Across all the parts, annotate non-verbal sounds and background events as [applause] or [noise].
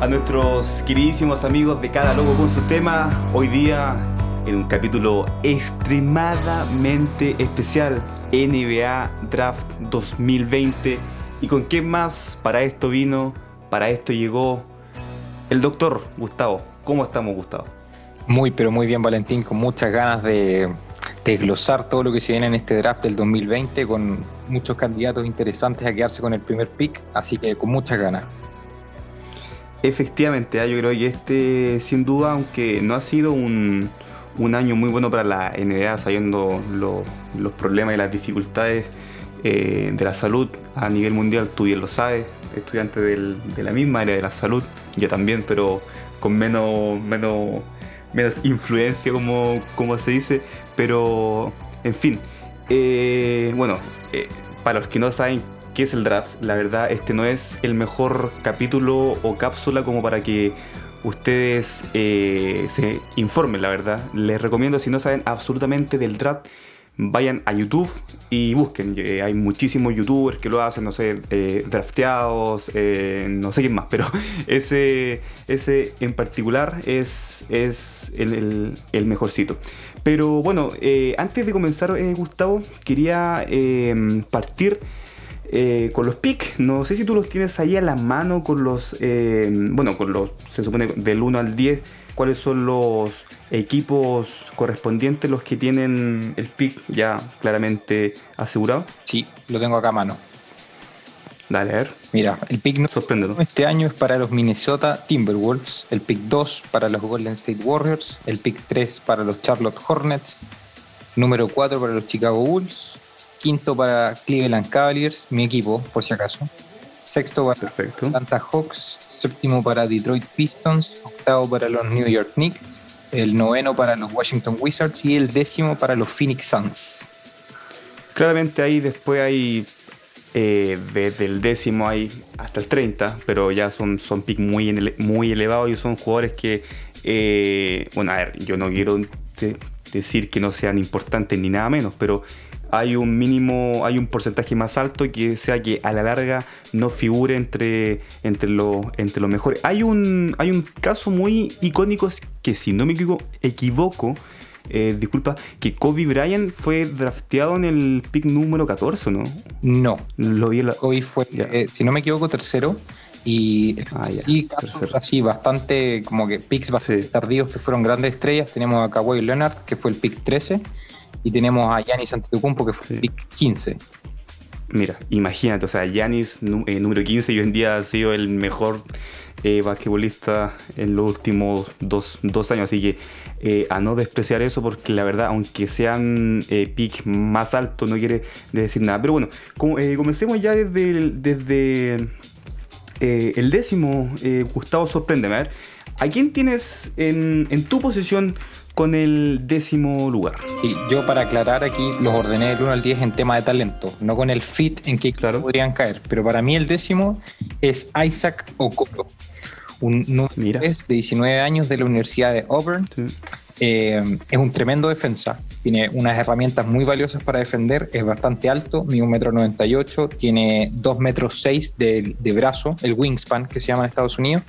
a nuestros queridísimos amigos de Cada Logo con su tema. Hoy día en un capítulo extremadamente especial, NBA Draft 2020. ¿Y con qué más para esto vino, para esto llegó el doctor Gustavo? ¿Cómo estamos, Gustavo? Muy, pero muy bien, Valentín, con muchas ganas de desglosar todo lo que se viene en este draft del 2020 con muchos candidatos interesantes a quedarse con el primer pick, así que con muchas ganas. Efectivamente, ah, yo creo que este, sin duda, aunque no ha sido un, año muy bueno para la NBA, sabiendo los problemas y las dificultades eh, de la salud a nivel mundial, tú bien lo sabes, estudiante de la misma área de la salud, yo también, pero con menos, menos, menos influencia, como, como se dice, pero en fin, eh, bueno, eh, para los que no saben es el draft, la verdad este no es el mejor capítulo o cápsula como para que ustedes eh, se informen, la verdad. Les recomiendo si no saben absolutamente del draft, vayan a YouTube y busquen. Eh, hay muchísimos youtubers que lo hacen, no sé, eh, drafteados, no sé quién más, pero [laughs] ese, ese en particular es, es el, el, mejorcito. Pero bueno, antes de comenzar, Gustavo, quería partir eh, con los pick. No sé si tú los tienes ahí a la mano con los, eh, bueno, con los, se supone del 1 al 10, cuáles son los equipos correspondientes los que tienen el pick ya claramente asegurado. Sí, lo tengo acá a mano. Dale, a ver. Mira, el pick no este año es para los Minnesota Timberwolves, el pick 2 para los Golden State Warriors, el pick 3 para los Charlotte Hornets, número 4 para los Chicago Bulls, quinto para Cleveland Cavaliers, mi equipo, por si acaso. Sexto para Atlanta Hawks, séptimo para Detroit Pistons, octavo para los New York Knicks, el noveno para los Washington Wizards y el décimo para los Phoenix Suns. Claramente ahí después hay eh, desde el décimo hay hasta el 30, pero ya son, son picks muy, muy elevados y son jugadores que, eh, bueno, a ver, yo no quiero decir que no sean importantes ni nada menos, pero hay un mínimo, hay un porcentaje más alto que sea que a la larga no figure entre, entre los entre mejores. Hay un, hay un caso muy icónico que si no me equivoco, eh, disculpa, que Kobe Bryant fue drafteado en el pick número 14, ¿no? No. Lo vi Kobe fue, eh, si no me equivoco, tercero. Y ah, sí, casos así, bastante, como que picks bastante tardíos que fueron grandes estrellas. Tenemos a Kawhi Leonard, que fue el pick 13 y tenemos a Yanis Antetokounmpo que fue el pick 15. Mira, imagínate, o sea, Yanis eh, número 15 y hoy en día ha sido el mejor eh, basquetbolista en los últimos dos, años, así que eh, a no despreciar eso porque la verdad, aunque sean eh, pick más altos, no quiere decir nada. Pero bueno, comencemos ya desde, desde el décimo, Gustavo, sorpréndeme, a ver, ¿a quién tienes en, en tu posición con el décimo lugar. Y yo para aclarar aquí los ordené del 1 al 10 en tema de talento, no con el fit en que claro. podrían caer. Pero para mí el décimo es Isaac Okoro, un número de 19 años de la Universidad de Auburn. Eh, es un tremendo defensa, tiene unas herramientas muy valiosas para defender, es bastante alto, mide 1,98 m, tiene 2,6 metros de, de brazo, el wingspan que se llama en Estados Unidos,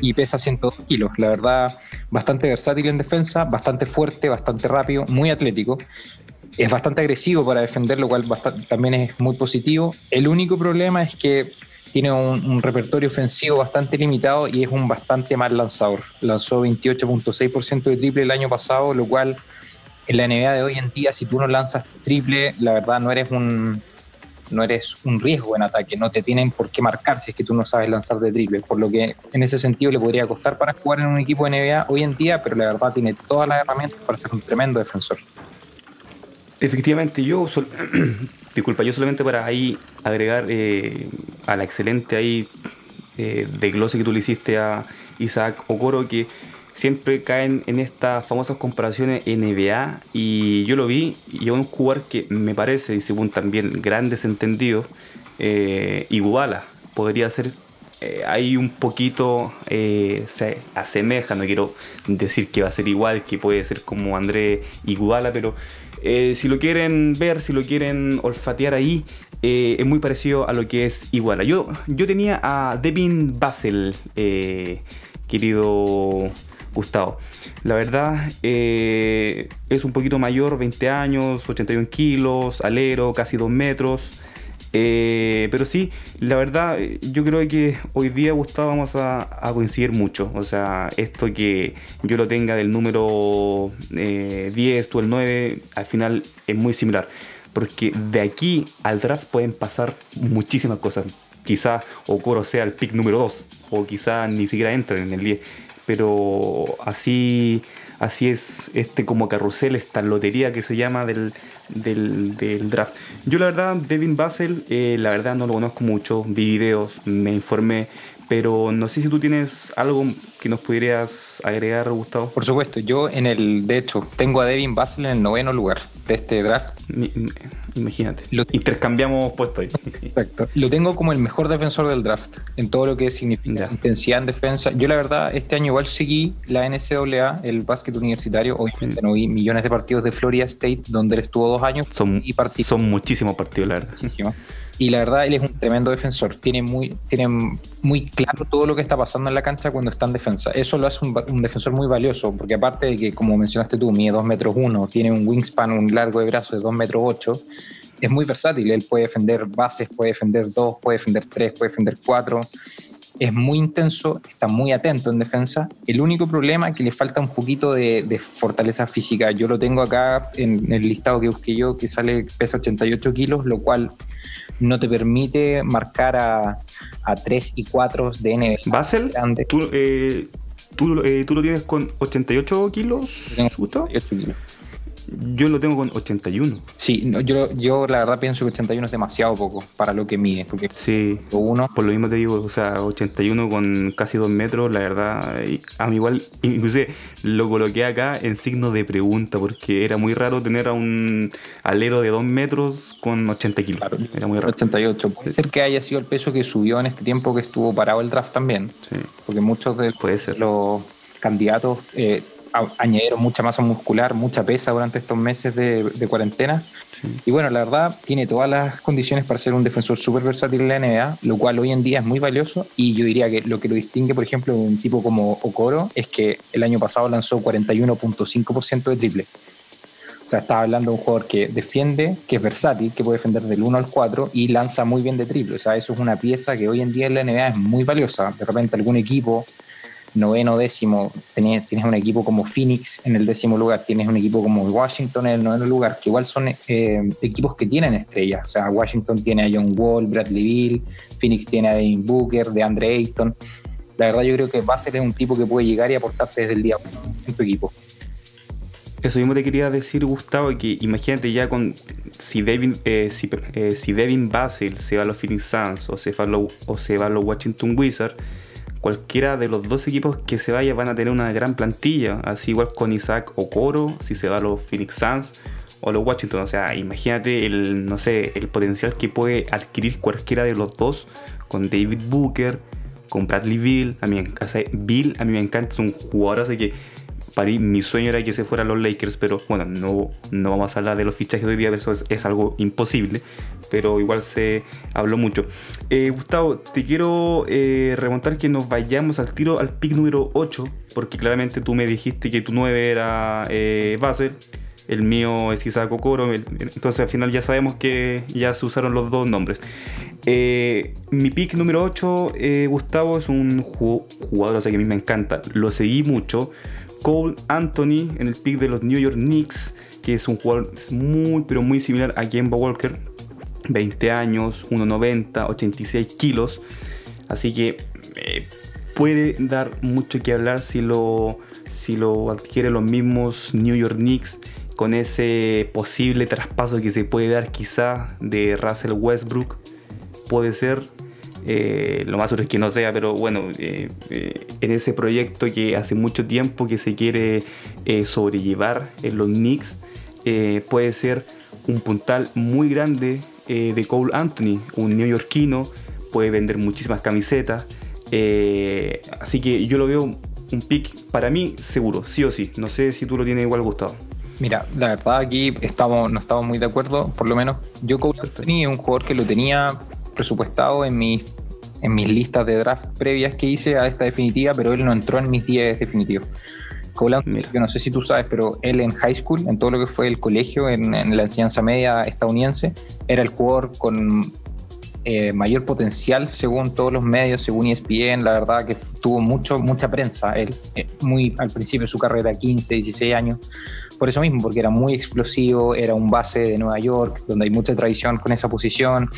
y pesa 102 kilos. La verdad, bastante versátil en defensa, bastante fuerte, bastante rápido, muy atlético. Es bastante agresivo para defender, lo cual también es muy positivo. El único problema es que tiene un, repertorio ofensivo bastante limitado y es un bastante mal lanzador. Lanzó 28.6% de triple el año pasado, lo cual en la NBA de hoy en día, si tú no lanzas triple, la verdad no eres un, no eres un riesgo en ataque, no te tienen por qué marcar si es que tú no sabes lanzar de triple, por lo que en ese sentido le podría costar para jugar en un equipo de NBA hoy en día, pero la verdad tiene todas las herramientas para ser un tremendo defensor. Efectivamente, yo, [clears throat] disculpa, yo solamente para ahí agregar eh, a la excelente ahí eh, de glose que tú le hiciste a Isaac Okoro, que siempre caen en estas famosas comparaciones NBA y yo lo vi y es un jugador que me parece, y según también grandes entendidos, eh, Iguala podría ser eh, ahí un poquito eh, se asemeja, no quiero decir que va a ser igual, que puede ser como André Iguala, pero si lo quieren ver, si lo quieren olfatear ahí, eh, es muy parecido a lo que es Iguala. Yo, yo tenía a Devin Basel, eh, querido Gustavo. La verdad eh, es un poquito mayor, 20 años, 81 kilos, alero, casi 2 metros. pero sí, la verdad, yo creo que hoy día, Gustavo, vamos a, coincidir mucho. O sea, esto que yo lo tenga del número 10, tú el 9, al final es muy similar porque de aquí al draft pueden pasar muchísimas cosas. Quizá Okoro sea el pick número 2, o quizá ni siquiera entre en el 10, pero así, así es este como carrusel, esta lotería que se llama del, del, draft. Yo la verdad, Devin Basel, eh, la verdad no lo conozco mucho, vi videos, me informé, pero no sé si tú tienes algo que nos pudieras agregar, Gustavo. Por supuesto, yo en el, de hecho, tengo a Devin Basel en el noveno lugar de este draft. imagínate. Lo, Intercambiamos puesto ahí. Exacto. Lo tengo como el mejor defensor del draft, en todo lo que significa intensidad en defensa. Yo la verdad, este año igual seguí la NCAA, el básquet universitario. Obviamente no vi millones de partidos de Florida State, donde él estuvo dos años. Son, y son muchísimos partidos, la verdad. Muchísimos y la verdad él es un tremendo defensor. Tiene muy, tiene muy claro todo lo que está pasando en la cancha cuando está en defensa. Eso lo hace un, defensor muy valioso, porque aparte de que, como mencionaste tú, mide 2 metros 1, tiene un wingspan, un largo de brazo de 2 metros 8, es muy versátil. Él puede defender bases, puede defender 2, puede defender 3, puede defender 4. Es muy intenso, está muy atento en defensa. El único problema es que le falta un poquito de, de fortaleza física. Yo lo tengo acá en el listado que busqué yo, que sale, pesa 88 kilos, lo cual no te permite marcar a, a 3 y 4 de NBA. ¿Basel? ¿Tú, eh, tú, eh, ¿Tú, lo tienes con 88 kilos? 88 kilos. Yo lo tengo con 81. Sí, yo, yo la verdad pienso que 81 es demasiado poco para lo que mide. Porque sí, uno, por lo mismo te digo, o sea, 81 con casi 2 metros, la verdad, a mí igual, [laughs] inclusive lo coloqué acá en signo de pregunta, porque era muy raro tener a un alero de 2 metros con 80 kilos. era muy raro. 88. Puede ser que haya sido el peso que subió en este tiempo que estuvo parado el draft también. Sí. Porque muchos de los candidatos eh, añadieron mucha masa muscular, mucha pesa durante estos meses de, cuarentena. Y bueno, la verdad, tiene todas las condiciones para ser un defensor súper versátil en la NBA, lo cual hoy en día es muy valioso. Y yo diría que lo que lo distingue, por ejemplo, de un tipo como Okoro, es que el año pasado lanzó 41.5% de triple. O sea, estaba hablando de un jugador que defiende, que es versátil, que puede defender del 1 al 4 y lanza muy bien de triple. O sea, eso es una pieza que hoy en día en la NBA es muy valiosa. De repente algún equipo noveno, décimo, tienes, tienes un equipo como Phoenix en el décimo lugar, tienes un equipo como Washington en el noveno lugar, que igual son eh, equipos que tienen estrellas. O sea, Washington tiene a John Wall, Bradley Bill, Phoenix tiene a Devin Booker, de Andre Ayton. La verdad yo creo que a ser un tipo que puede llegar y aportarte desde el día uno en tu equipo. Eso mismo te quería decir, Gustavo, que imagínate ya con si Devin, eh, si, eh, si Devin Basel se va a los Phoenix Suns o se va o se va a los Washington Wizards, cualquiera de los dos equipos que se vaya van a tener una gran plantilla, así igual con Isaac o Coro, si se va a los Phoenix Suns o los Washington, o sea, imagínate el, no sé, el potencial que puede adquirir cualquiera de los dos con David Booker, con Bradley Bill, a mí, Bill a mí me encanta, es un jugador, así que para mi sueño era que se fueran los Lakers, pero bueno, no, no vamos a hablar de los fichajes hoy día, eso es, algo imposible, pero igual se habló mucho. Eh, Gustavo, te quiero eh, remontar que nos vayamos al tiro al pick número 8, porque claramente tú me dijiste que tu 9 era eh, Basel, el mío es Isaac Okoro, entonces al final ya sabemos que ya se usaron los dos nombres. mi pick número 8, Gustavo, es un jugador que a mí me encanta, lo seguí mucho Cole Anthony en el pick de los New York Knicks, que es un jugador muy, pero muy similar a Kemba Walker. 20 años, 1,90, 86 kilos. Así que eh, puede dar mucho que hablar si lo, si lo adquiere los mismos New York Knicks con ese posible traspaso que se puede dar quizá de Russell Westbrook. Puede ser eh, lo más seguro es que no sea, pero bueno, eh, eh, en ese proyecto que hace mucho tiempo que se quiere sobrellevar en los Knicks, puede ser un puntal muy grande de Cole Anthony, un neoyorquino, puede vender muchísimas camisetas, así que yo lo veo un pick para mí seguro, sí o sí. No sé si tú lo tienes igual gustado. Mira, la verdad aquí estamos, no estamos muy de acuerdo, por lo menos yo Cole Anthony es un jugador que lo tenía presupuestado en mis, en mis listas de draft previas que hice a esta definitiva, pero él no entró en mis 10 definitivos. Anthony, yo no sé si tú sabes, pero él en high school, en todo lo que fue el colegio, en, en la enseñanza media estadounidense, era el jugador con eh, mayor potencial según todos los medios, según ESPN, la verdad que tuvo mucho, mucha prensa, él eh, muy al principio de su carrera, 15, 16 años, por eso mismo, porque era muy explosivo, era un base de Nueva York, donde hay mucha tradición con esa posición,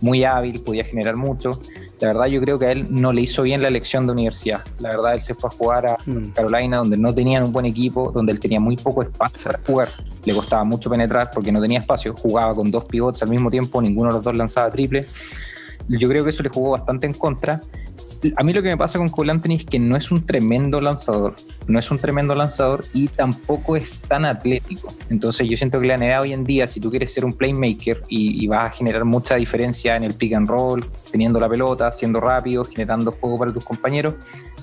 muy hábil, podía generar mucho. La verdad yo creo que a él no le hizo bien la elección de universidad. La verdad él se fue a jugar a mm. Carolina donde no tenían un buen equipo, donde él tenía muy poco espacio para jugar. Le costaba mucho penetrar porque no tenía espacio. Jugaba con dos pivots al mismo tiempo, ninguno de los dos lanzaba triple. Yo creo que eso le jugó bastante en contra a mí lo que me pasa con Cole Anthony es que no es un tremendo lanzador, no es un tremendo lanzador y tampoco es tan atlético. Entonces yo siento que la NBA hoy en día, si tú quieres ser un playmaker y, vas a generar mucha diferencia en el pick and roll, teniendo la pelota, siendo rápido, generando juego para tus compañeros,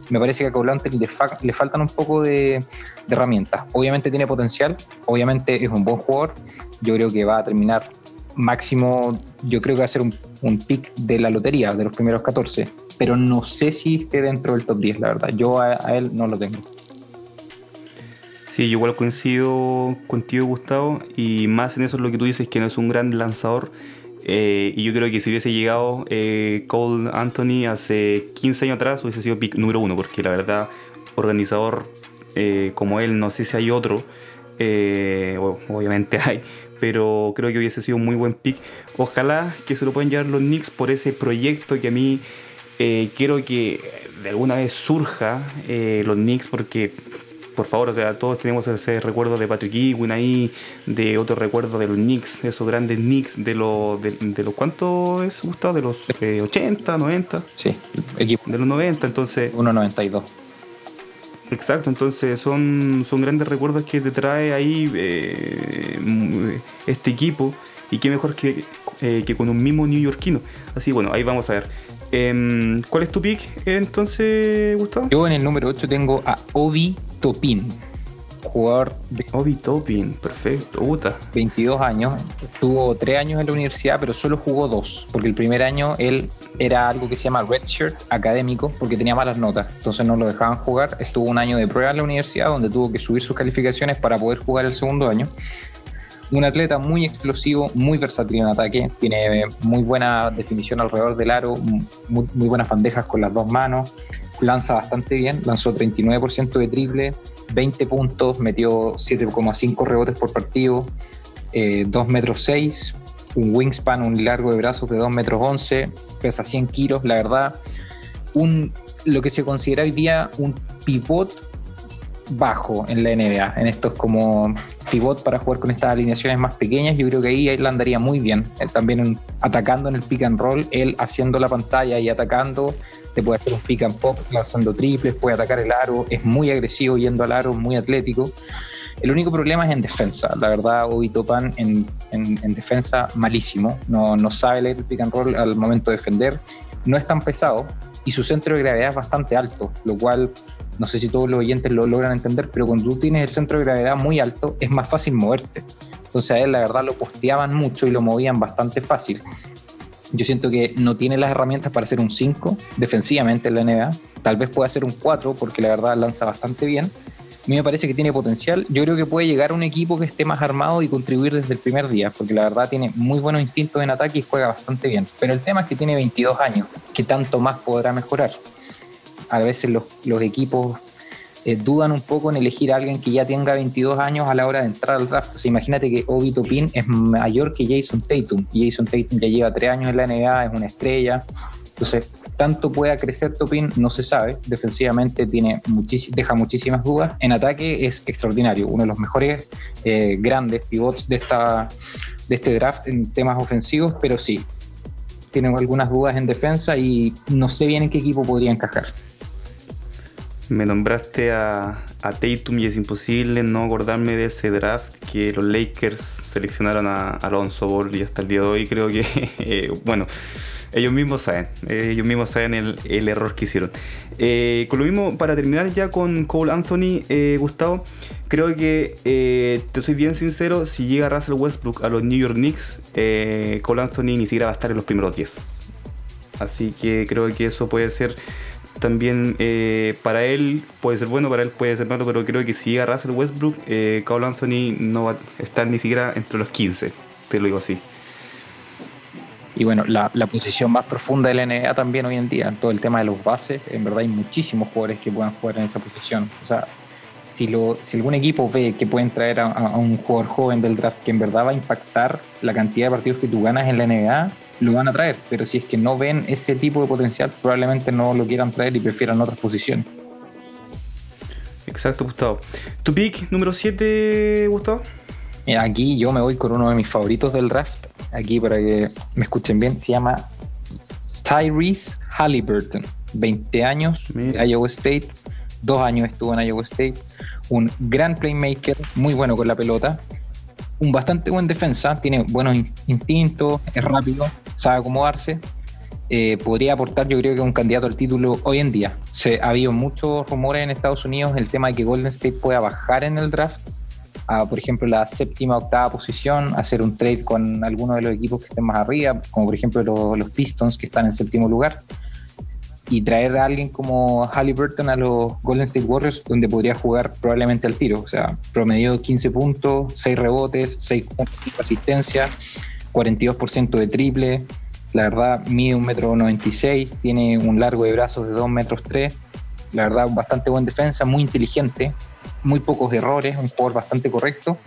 me parece que a Cole Anthony le, faltan un poco de, de herramientas. Obviamente tiene potencial, obviamente es un buen jugador, yo creo que va a terminar máximo, yo creo que va a ser un, pick de la lotería, de los primeros 14, pero no sé si esté dentro del top 10, la verdad. Yo a, él no lo tengo. Sí, yo igual coincido contigo, Gustavo, y más en eso es lo que tú dices, que no es un gran lanzador. Eh, y yo creo que si hubiese llegado eh, Cole Anthony hace 15 años atrás, hubiese sido pick número uno, porque la verdad, organizador eh, como él, no sé si hay otro. Obviamente hay, pero creo que hubiese sido un muy buen pick. Ojalá que se lo puedan llevar los Knicks por ese proyecto que a mí eh, quiero que de alguna vez surja eh, los Knicks porque por favor, o sea, todos tenemos ese recuerdo de Patrick Ewing ahí, de otro recuerdo de los Knicks, esos grandes Knicks de los, de, los ¿cuánto es Gustavo? De los 80, 90. Sí, equipo. De los 90, entonces. 1.92. Exacto, entonces son, son grandes recuerdos que te trae ahí eh, este equipo y qué mejor que, eh, que con un mismo neoyorquino. Así bueno, ahí vamos a ver. Em, ¿Cuál es tu pick entonces, Gustavo? Yo en el número 8 tengo a Obi Topin jugador de Obi Topin, perfecto, Uta. 22 años, tuvo 3 años en la universidad, pero solo jugó 2, porque el primer año él era algo que se llama redshirt académico, porque tenía malas notas, entonces no lo dejaban jugar, estuvo un año de prueba en la universidad donde tuvo que subir sus calificaciones para poder jugar el segundo año. Un atleta muy explosivo, muy versátil en ataque, tiene muy buena definición alrededor del aro, muy, muy buenas bandejas con las dos manos, lanza bastante bien, lanzó 39% de triple, 20 puntos, metió 7,5 rebotes por partido, 2 eh, metros 6, un wingspan, un largo de brazos de 2 metros 11, pesa 100 kilos, la verdad, un, lo que se considera hoy día un pivot bajo en la NBA, en estos como pivot para jugar con estas alineaciones más pequeñas, yo creo que ahí él andaría muy bien, también atacando en el pick and roll, él haciendo la pantalla y atacando, te puede hacer un pick and pop lanzando triples, puede atacar el aro, es muy agresivo yendo al aro, muy atlético. El único problema es en defensa. La verdad, Obi Topan en, en, defensa malísimo. No, no sabe leer el pick and roll al momento de defender. No es tan pesado y su centro de gravedad es bastante alto, lo cual no sé si todos los oyentes lo logran entender, pero cuando tú tienes el centro de gravedad muy alto es más fácil moverte. Entonces a él la verdad lo posteaban mucho y lo movían bastante fácil. Yo siento que no tiene las herramientas para ser un 5 defensivamente en la NBA. Tal vez pueda ser un 4 porque la verdad lanza bastante bien. A mí me parece que tiene potencial. Yo creo que puede llegar a un equipo que esté más armado y contribuir desde el primer día, porque la verdad tiene muy buenos instintos en ataque y juega bastante bien. Pero el tema es que tiene 22 años. ¿Qué tanto más podrá mejorar? A veces los equipos eh, dudan un poco en elegir a alguien que ya tenga 22 años a la hora de entrar al draft. O sea, imagínate que Obi Topin es mayor que Jason Tatum. Jason Tatum ya lleva tres años en la NBA, es una estrella. Entonces, tanto pueda crecer Topin no se sabe. Defensivamente tiene deja muchísimas dudas. En ataque es extraordinario. Uno de los mejores eh, grandes pivots de, esta, de este draft en temas ofensivos, pero sí, tiene algunas dudas en defensa y no sé bien en qué equipo podría encajar. Me nombraste a, a Tatum y es imposible no acordarme de ese draft que los Lakers seleccionaron a Alonso Ball y hasta el día de hoy creo que, [laughs] eh, bueno, ellos mismos saben, ellos mismos saben el, error que hicieron. Eh, con lo mismo, para terminar ya con Cole Anthony, eh, Gustavo, creo que, eh, te soy bien sincero, si llega Russell Westbrook a los New York Knicks, Cole Anthony ni siquiera va a estar en los primeros 10. Así que creo que eso puede ser también para él, puede ser bueno, para él puede ser malo, pero creo que si llega Russell Westbrook, Cole Anthony no va a estar ni siquiera entre los 15, te lo digo así. Y bueno, la, posición más profunda de la NBA también hoy en día, en todo el tema de los bases, en verdad hay muchísimos jugadores que puedan jugar en esa posición. O sea, si, lo, si algún equipo ve que pueden traer a, un jugador joven del draft que en verdad va a impactar la cantidad de partidos que tú ganas en la NBA, lo van a traer. Pero si es que no ven ese tipo de potencial, probablemente no lo quieran traer y prefieran otras posiciones. Exacto, Gustavo. ¿Tu pick número 7, Gustavo? Aquí yo me voy con uno de mis favoritos del draft, aquí para que me escuchen bien, se llama Tyrese Halliburton, 20 años, Iowa State, dos años estuvo en Iowa State, un gran playmaker, muy bueno con la pelota, un bastante buen defensa, tiene buenos instintos, es rápido, sabe acomodarse. Eh, podría aportar, yo creo que un candidato al título hoy en día. Se, ha habido muchos rumores en Estados Unidos el tema de que Golden State pueda bajar en el draft a, por ejemplo, la séptima, octava posición, hacer un trade con alguno de los equipos que estén más arriba, como por ejemplo los, Pistons que están en séptimo lugar, y traer a alguien como Halliburton a los Golden State Warriors, donde podría jugar probablemente al tiro. O sea, promedio 15 puntos, 6 rebotes, 6 asistencia, 42% de triple. La verdad, mide 1,96 m, tiene un largo de brazos de 2 metros 3. La verdad, bastante buen defensa, muy inteligente muy pocos errores, un jugador bastante correcto.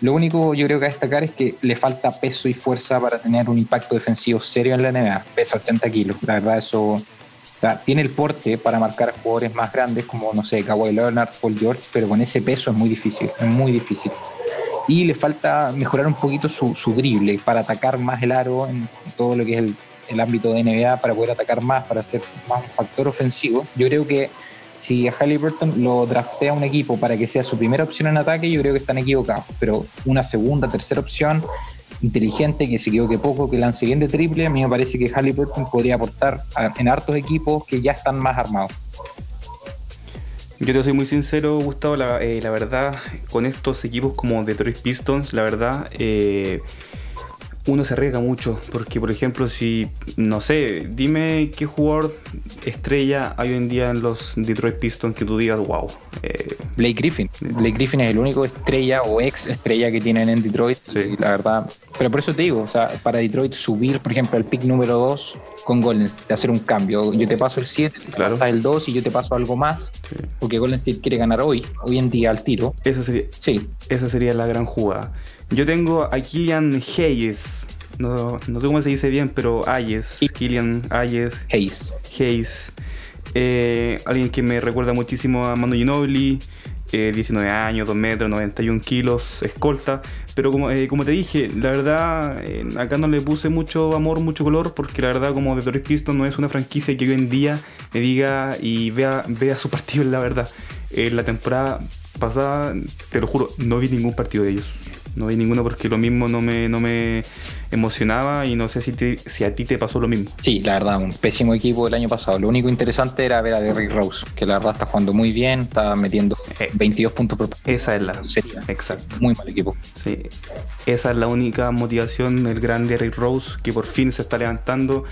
Lo único yo creo que a destacar es que le falta peso y fuerza para tener un impacto defensivo serio en la NBA. Pesa 80 kilos. La verdad, eso. Tiene el porte para marcar jugadores más grandes como, no sé, Kawhi Leonard, Paul George, pero con ese peso es muy difícil, es muy difícil. Y le falta mejorar un poquito su, su drible para atacar más el aro en todo lo que es el, el ámbito de NBA, para poder atacar más, para ser más un factor ofensivo. Yo creo que si a Halliburton lo draftea un equipo para que sea su primera opción en ataque, yo creo que están equivocados. Pero una segunda, tercera opción, inteligente, que se equivoque poco, que lance bien de triple, a mí me parece que Halliburton podría aportar en hartos equipos que ya están más armados. Yo te soy muy sincero, Gustavo, la, eh, la verdad, con estos equipos como Detroit Pistons, la verdad, eh, uno se arriesga mucho, porque por ejemplo, si, no sé, dime qué jugador estrella hay hoy en día en los Detroit Pistons que tú digas, wow. Eh, Blake Griffin. Blake Griffin es el único estrella o ex estrella que tienen en Detroit, sí. la verdad. Pero por eso te digo, o sea, para Detroit subir, por ejemplo, el pick número 2 con Golden State, hacer un cambio. Yo te paso el 7, claro. pasas el 2 y yo te paso algo más, porque Golden State quiere ganar hoy, hoy en día al tiro. Eso sería, sí. Esa sería la gran jugada. Yo tengo a Killian Hayes. No, no sé cómo se dice bien, pero Hayes. Killian Hayes. Hayes. Hayes. Eh, alguien que me recuerda muchísimo a Manu Ginobili. 19 eh, años, 2 metros, 91 kilos, escolta. Pero como, eh, como te dije, la verdad, acá no le puse mucho amor, mucho color, porque la verdad, como Detroit Pistons no es una franquicia que hoy en día me diga y vea, vea su partido, la verdad. En la temporada pasada, te lo juro, no vi ningún partido de ellos. No vi ninguno porque lo mismo no me, no me emocionaba y no sé si, si a ti te pasó lo mismo. Sí, la verdad, un pésimo equipo el año pasado. Lo único interesante era ver a Derrick Rose, que la verdad está jugando muy bien, está metiendo 22 eh, puntos por partido. Esa es la. Sería. Exacto. Muy mal equipo. Sí. Esa es la única motivación del gran Derrick Rose, que por fin se está levantando.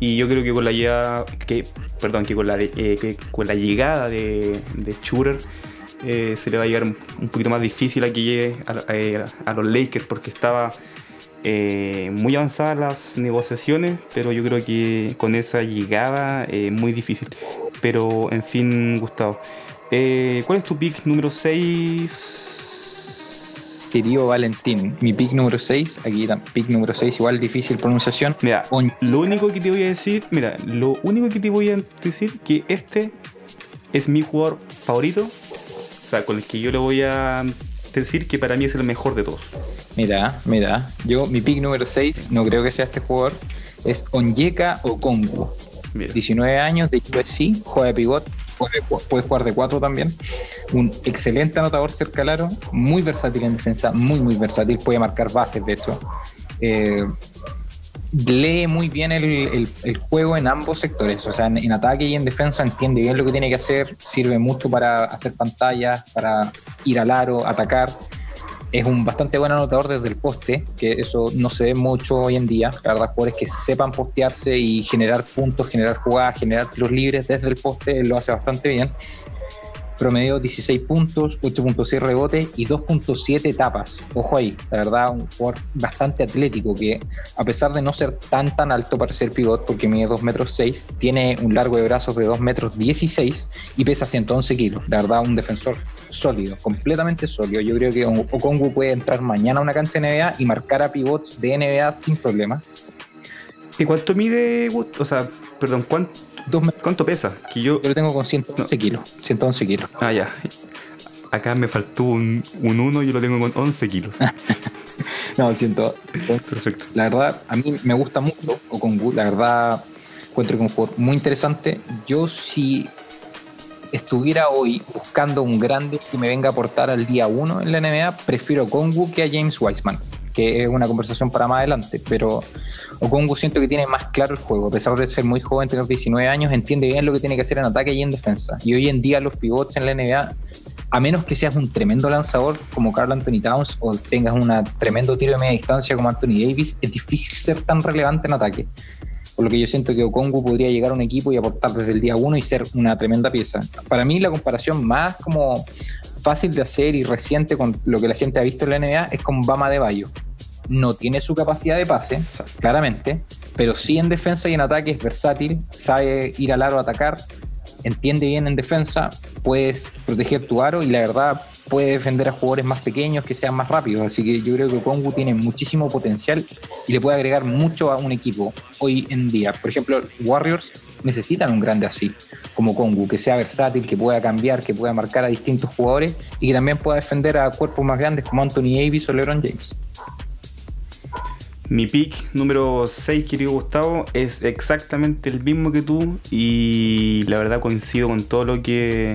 Y yo creo que con la llegada, que, perdón, que con la, eh, con la llegada de, de Shooter eh, se le va a llegar un poquito más difícil a que llegue a, eh, los Lakers porque estaba eh, muy avanzadas las negociaciones, pero yo creo que con esa llegada muy difícil. Pero en fin, Gustavo. ¿Cuál es tu pick número 6? Querido Valentín, mi pick número 6, aquí pick número 6, igual difícil pronunciación. Mira, lo único que te voy a decir, mira, lo único que te voy a decir que este es mi jugador favorito con el que yo le voy a decir que para mí es el mejor de todos. Mira, mira, yo mi pick número 6, no creo que sea este jugador, es Onyeka Okongu. 19 años de USC, juega de pivot, puede, jugar de 4 también. Un excelente anotador cerca al aro, muy versátil en defensa, muy, muy versátil, puede marcar bases, de hecho. Eh, lee muy bien el, juego en ambos sectores, o sea, en, ataque y en defensa entiende bien lo que tiene que hacer, sirve mucho para hacer pantallas, para ir al aro, atacar. Es un bastante buen anotador desde el poste, que eso no se ve mucho hoy en día. La verdad, jugadores que sepan postearse y generar puntos, generar jugadas, generar tiros libres desde el poste, lo hace bastante bien promedio 16 puntos, 8.6 rebotes y 2.7 tapas. Ojo ahí, la verdad, un jugador bastante atlético que a pesar de no ser tan tan alto para ser pivot, porque mide 2 metros 6, tiene un largo de brazos de 2 metros 16 y pesa 111 kilos. La verdad, un defensor sólido, completamente sólido. Yo creo que Okongu puede entrar mañana a una cancha de NBA y marcar a pivots de NBA sin problema. ¿Y cuánto mide, o sea, perdón, cuánto ¿Cuánto pesa? Que yo... yo lo tengo con 111 kilos. 111 kilos. Ah, ya. Acá me faltó un, un 1 y yo lo tengo con 11 kilos. [laughs] no, 111. Perfecto. La verdad, a mí me gusta mucho Okongu. La verdad, encuentro que un jugador muy interesante. Yo si estuviera hoy buscando un grande que me venga a aportar al día 1 en la NBA, prefiero Okongu que a James Wiseman que es una conversación para más adelante, pero Okongu siento que tiene más claro el juego, a pesar de ser muy joven, tener 19 años, entiende bien lo que tiene que hacer en ataque y en defensa. Y hoy en día los pivots en la NBA, a menos que seas un tremendo lanzador como Carl Anthony Towns o tengas un tremendo tiro de media distancia como Anthony Davis, es difícil ser tan relevante en ataque. Por lo que yo siento que Okongu podría llegar a un equipo y aportar desde el día uno y ser una tremenda pieza. Para mí la comparación más como fácil de hacer y reciente con lo que la gente ha visto en la NBA es con Bama de Bayo. No tiene su capacidad de pase, claramente, pero sí en defensa y en ataque es versátil, sabe ir al aro a atacar, entiende bien en defensa, puedes proteger tu aro y la verdad puede defender a jugadores más pequeños que sean más rápidos. Así que yo creo que Kongu tiene muchísimo potencial y le puede agregar mucho a un equipo hoy en día. Por ejemplo, Warriors necesitan un grande así, como Kongu, que sea versátil, que pueda cambiar, que pueda marcar a distintos jugadores y que también pueda defender a cuerpos más grandes como Anthony Davis o LeBron James. Mi pick número 6, querido Gustavo, es exactamente el mismo que tú y la verdad coincido con todo lo que,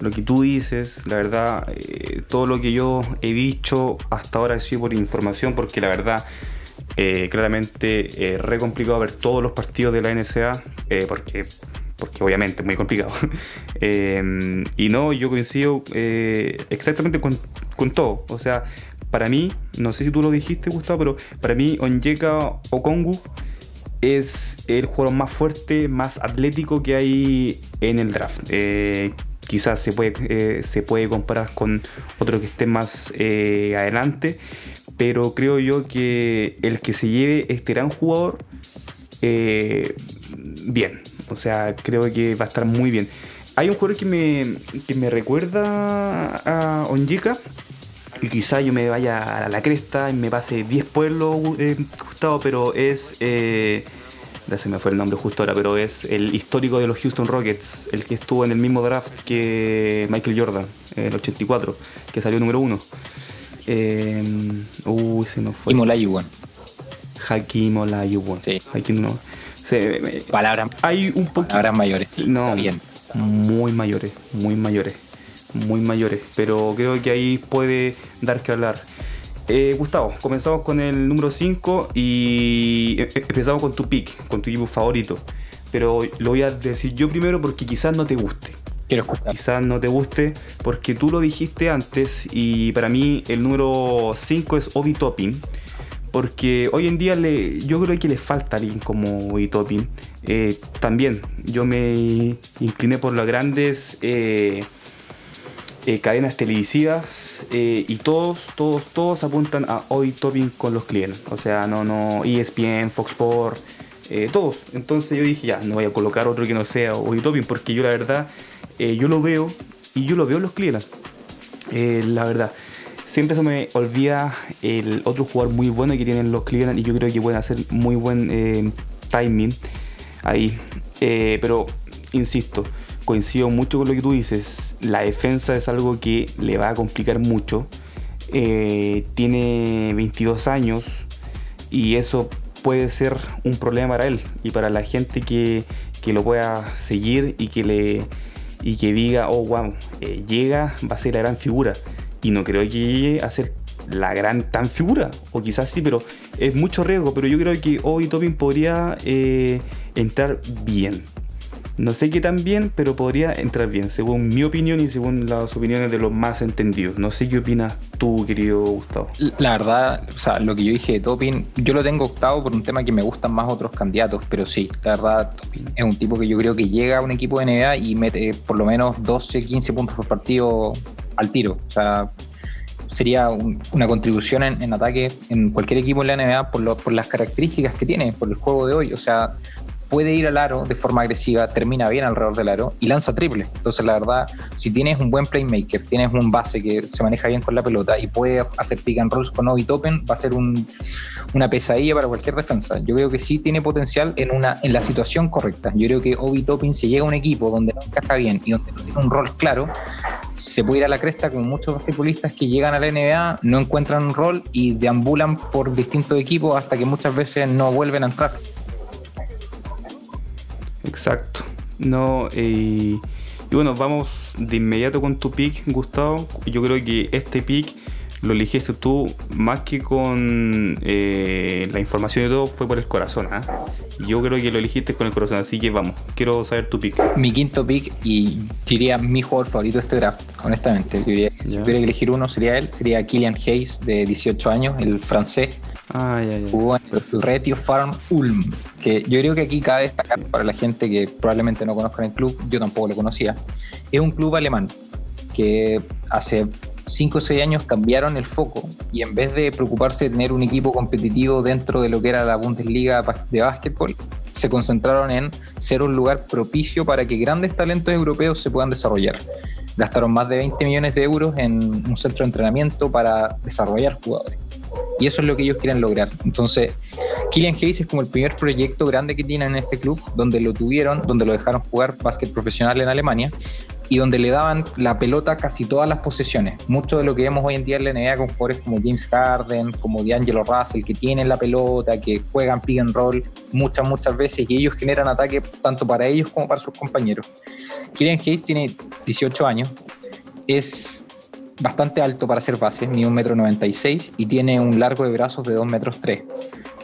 lo que tú dices. La verdad, eh, todo lo que yo he dicho hasta ahora ha sido por información porque la verdad, eh, claramente es re complicado ver todos los partidos de la NSA eh, porque porque obviamente es muy complicado. [laughs] y no, yo coincido exactamente con, con, todo. O sea, para mí, no sé si tú lo dijiste, Gustavo, pero para mí Onyeka Okongu es el jugador más fuerte, más atlético que hay en el draft. Eh, quizás se puede, eh, se puede comparar con otro que esté más eh, adelante, pero creo yo que el que se lleve este gran jugador, bien, o sea, creo que va a estar muy bien. Hay un jugador que me, que me recuerda a Onyeka, y quizá yo me vaya a la cresta y me pase 10 pueblos, eh, Gustavo, pero es. Eh, ya se me fue el nombre justo ahora, pero es el histórico de los Houston Rockets, el que estuvo en el mismo draft que Michael Jordan, en el 84, que salió número 1. Eh, uy, se nos fue. Olajuwon. Hakim Olajuwon. Sí. Hakim no. palabras, hay un poquito. Palabras mayores, sí. No, bien. muy mayores, muy mayores muy mayores, pero creo que ahí puede dar que hablar. Eh, Gustavo, comenzamos con el número 5 y e, e, empezamos con tu pick, con tu equipo favorito. Pero lo voy a decir yo primero porque quizás no te guste. Quiero escuchar. Quizás no te guste porque tú lo dijiste antes y para mí el número 5 es Obi Topping. Porque hoy en día le, yo creo que le falta alguien como Obi Topping. Eh, también yo me incliné por las grandes eh, eh, cadenas televisivas eh, y todos, todos, todos apuntan a hoy topping con los clientes. O sea, no, no, ESPN, Fox Sports, eh, todos. Entonces yo dije, ya, no voy a colocar otro que no sea hoy topping porque yo la verdad, yo lo veo y yo lo veo en los clientes. la verdad. Siempre se me olvida el otro jugador muy bueno que tienen los Cleveland y yo creo que pueden hacer muy buen timing ahí. pero, insisto, coincido mucho con lo que tú dices. La defensa es algo que le va a complicar mucho. Eh, tiene 22 años y eso puede ser un problema para él y para la gente que, lo pueda seguir y que le y que diga, oh wow, eh, llega, va a ser la gran figura. Y no creo que llegue a ser la gran tan figura, o quizás sí, pero es mucho riesgo, pero yo creo que Obi Topin podría eh, entrar bien. No sé qué tan bien, pero podría entrar bien, según mi opinión y según las opiniones de los más entendidos. No sé qué opinas tú, querido Gustavo. La verdad, o sea, lo que yo dije de Topin, yo lo tengo octavo por un tema que me gustan más otros candidatos, pero sí, la verdad, Topin es un tipo que yo creo que llega a un equipo de NBA y mete por lo menos 12, 15 puntos por partido al tiro. O sea, sería una contribución en, ataque en cualquier equipo en la NBA por, por las características que tiene, por el juego de hoy. O sea, puede ir al aro de forma agresiva, termina bien alrededor del aro y lanza triple. Entonces, la verdad, si tienes un buen playmaker, tienes un base que se maneja bien con la pelota y puede hacer pick and rolls con Obi Topen, va a ser una pesadilla para cualquier defensa. Yo creo que sí tiene potencial en, una, en la situación correcta. Yo creo que Obi Toppin, si llega a un equipo donde no encaja bien y donde no tiene un rol claro, se puede ir a la cresta con muchos basquetbolistas que llegan a la NBA, no encuentran un rol y deambulan por distintos equipos hasta que muchas veces no vuelven a entrar. Exacto. No, eh, y bueno, vamos de inmediato con tu pick, Gustavo. Yo creo que este pick lo eligiste tú más que con eh, la información y todo, fue por el corazón. ¿ah? Yo creo que lo elegiste con el corazón, así que vamos, quiero saber tu pick. Mi quinto pick y diría mi jugador favorito de este draft, honestamente. Si tuviera que elegir uno sería él, sería Killian Hayes, de 18 años, el francés. Ah, Jugó en el Retio Farm Ulm, que yo creo que aquí cabe destacar para la gente que probablemente no conozca el club, yo tampoco lo conocía. Es un club alemán que hace 5 o 6 años cambiaron el foco y en vez de preocuparse de tener un equipo competitivo dentro de lo que era la Bundesliga de básquetbol, se concentraron en ser un lugar propicio para que grandes talentos europeos se puedan desarrollar. Gastaron más de 20 millones de euros en un centro de entrenamiento para desarrollar jugadores. Y eso es lo que ellos quieren lograr. Entonces, Killian Hayes es como el primer proyecto grande que tienen en este club, donde lo tuvieron, donde lo dejaron jugar básquet profesional en Alemania y donde le daban la pelota casi todas las posesiones. Mucho de lo que vemos hoy en día en la NBA con jugadores como James Harden, como D'Angelo Russell, que tienen la pelota, que juegan pick and roll muchas, muchas veces y ellos generan ataque tanto para ellos como para sus compañeros. Killian Hayes tiene 18 años, es bastante alto para ser base, ni 1,96 m y tiene un largo de brazos de 2,3 metros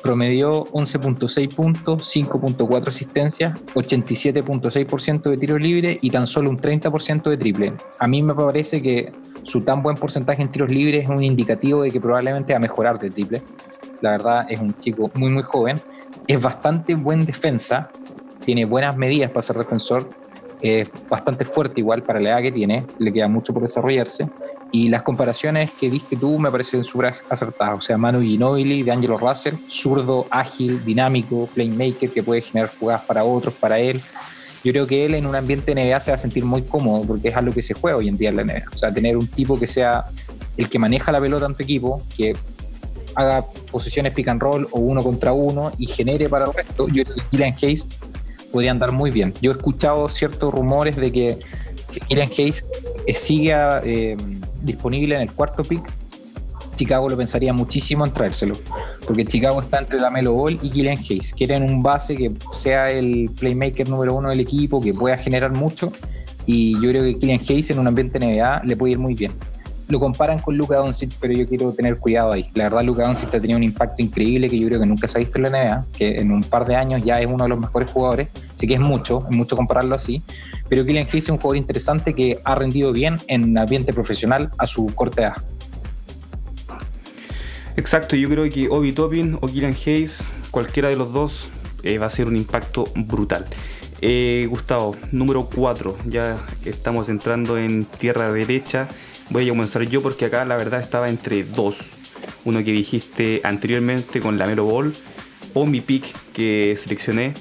promedió 11.6 puntos, 5.4 asistencias, 87.6% de tiro libre y tan solo un 30% de triple. A mí me parece que su tan buen porcentaje en tiros libres es un indicativo de que probablemente va a mejorar de triple. La verdad es un chico muy muy joven, es bastante buen defensa, tiene buenas medidas para ser defensor, es bastante fuerte igual para la edad que tiene, le queda mucho por desarrollarse y las comparaciones que diste tú me parecen súper acertadas. O sea, Manu Ginobili, de Angelo Russell, zurdo, ágil, dinámico, playmaker que puede generar jugadas para otros, para él. Yo creo que él en un ambiente NBA se va a sentir muy cómodo porque es algo que se juega hoy en día en la NBA. O sea, tener un tipo que sea el que maneja la pelota en tu equipo, que haga posiciones pick and roll o uno contra uno y genere para el resto. Yo creo que Kylian Hayes podría andar muy bien. Yo he escuchado ciertos rumores de que Kylian Hayes eh, sigue eh, disponible en el cuarto pick, Chicago lo pensaría muchísimo en traérselo, porque Chicago está entre la Melo Ball y Killian Hayes. Quieren un base que sea el playmaker número uno del equipo, que pueda generar mucho, y yo creo que Killian Hayes en un ambiente NBA le puede ir muy bien. Lo comparan con Luka Doncic, pero yo quiero tener cuidado ahí. La verdad, Luka Doncic ha tenido un impacto increíble que yo creo que nunca se ha visto en la NBA, que en un par de años ya es uno de los mejores jugadores. Que es mucho, es mucho compararlo así pero Killian Hayes es un jugador interesante que ha rendido bien en ambiente profesional a su corta edad. Exacto, yo creo que Obi Topin o Killian Hayes, cualquiera de los dos, eh, va a ser un impacto brutal. Eh, Gustavo, número 4, ya estamos entrando en tierra derecha. Voy a comenzar yo porque acá la verdad estaba entre dos. Uno que dijiste anteriormente con la Melo Ball o mi pick que seleccioné,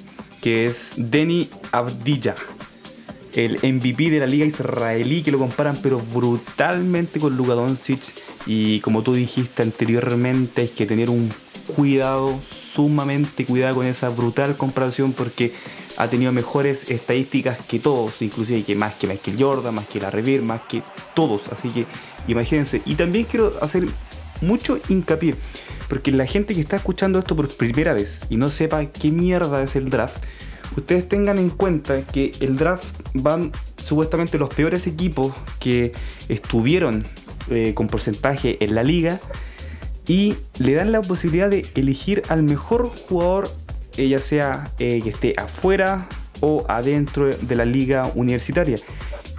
que es Denny Abdilla el MVP de la liga israelí que lo comparan pero brutalmente con Luka Doncic y como tú dijiste anteriormente hay que tener un cuidado sumamente cuidado con esa brutal comparación porque ha tenido mejores estadísticas que todos, inclusive que más que Michael Jordan, más que la Revere, más que todos, así que imagínense. Y también quiero hacer mucho hincapié, porque la gente que está escuchando esto por primera vez y no sepa qué mierda es el draft, ustedes tengan en cuenta que el draft van supuestamente los peores equipos que estuvieron eh, con porcentaje en la liga y le dan la posibilidad de elegir al mejor jugador, eh, ya sea que esté afuera o adentro de la liga universitaria.